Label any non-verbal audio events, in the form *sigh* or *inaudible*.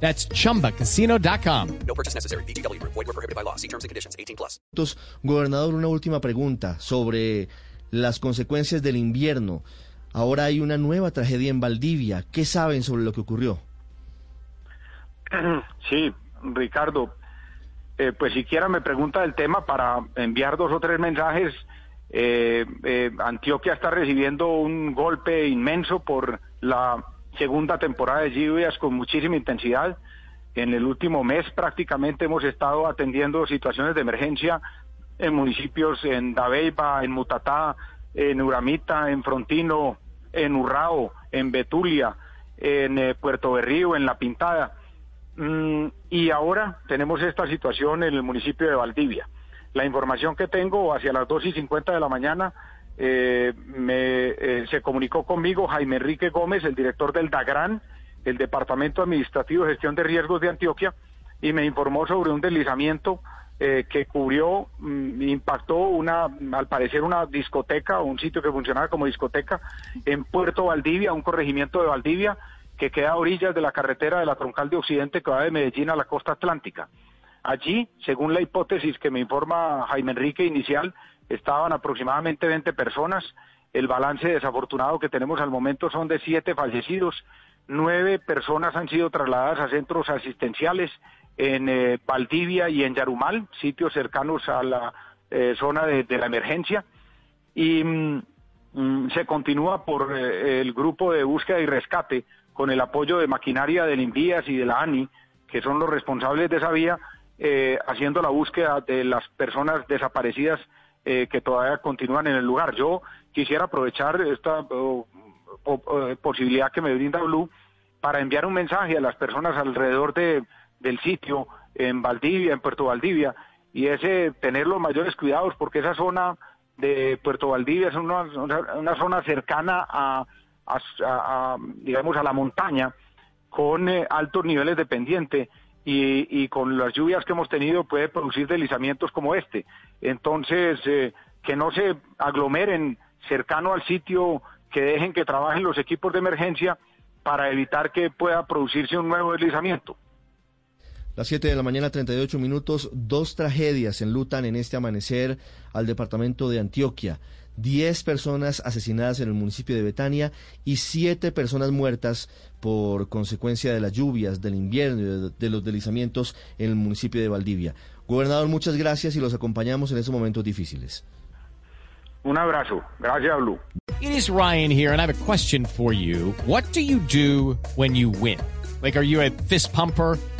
That's chumbacasino.com. No purchase necessary. BGW. Void were prohibited by law. See terms and conditions. 18 plus. Entonces, Gobernador, una última pregunta sobre las consecuencias del invierno. Ahora hay una nueva tragedia en Valdivia. ¿Qué saben sobre lo que ocurrió? *clears throat* Sí, Ricardo, eh, pues siquiera me pregunta del tema para enviar dos o tres mensajes. Eh, eh, Antioquia está recibiendo un golpe inmenso por la segunda temporada de lluvias con muchísima intensidad. En el último mes prácticamente hemos estado atendiendo situaciones de emergencia en municipios en Dabeiba, en Mutatá, en Uramita, en Frontino, en Urrao, en Betulia, en eh, Puerto Berrío, en La Pintada. Mm, y ahora tenemos esta situación en el municipio de Valdivia. La información que tengo hacia las 2 y 50 de la mañana eh, me, eh, se comunicó conmigo Jaime Enrique Gómez, el director del DAGRAN, el Departamento Administrativo de Gestión de Riesgos de Antioquia, y me informó sobre un deslizamiento eh, que cubrió, mm, impactó una, al parecer una discoteca, un sitio que funcionaba como discoteca en Puerto Valdivia, un corregimiento de Valdivia, que queda a orillas de la carretera de la Troncal de Occidente que va de Medellín a la costa atlántica. Allí, según la hipótesis que me informa Jaime Enrique inicial, estaban aproximadamente 20 personas. El balance desafortunado que tenemos al momento son de siete fallecidos. Nueve personas han sido trasladadas a centros asistenciales en eh, Valdivia y en Yarumal, sitios cercanos a la eh, zona de, la emergencia. Y mm, mm, se continúa por eh, el grupo de búsqueda y rescate con el apoyo de maquinaria del Invías y de la ANI, que son los responsables de esa vía, haciendo la búsqueda de las personas desaparecidas eh, que todavía continúan en el lugar. Yo quisiera aprovechar esta oh, oh, posibilidad que me brinda Blue para enviar un mensaje a las personas alrededor de, del sitio, en Valdivia, en Puerto Valdivia, y ese tener los mayores cuidados, porque esa zona de Puerto Valdivia es una, una zona cercana a, digamos, a la montaña, con eh, altos niveles de pendiente, y, y, con las lluvias que hemos tenido puede producir deslizamientos como este. Entonces, eh, que no se aglomeren cercano al sitio, que dejen que trabajen los equipos de emergencia para evitar que pueda producirse un nuevo deslizamiento. Las 7 de la mañana, 38 minutos, dos tragedias enlutan en este amanecer al departamento de Antioquia. 10 personas asesinadas en el municipio de Betania y 7 personas muertas por consecuencia de las lluvias, del invierno y de, de, los deslizamientos en el municipio de Valdivia. Gobernador, muchas gracias y los acompañamos en estos momentos difíciles. Un abrazo. Gracias, Blue. It is Ryan here and I have a question for you. What do you do when you win? Like, are you a fist pumper?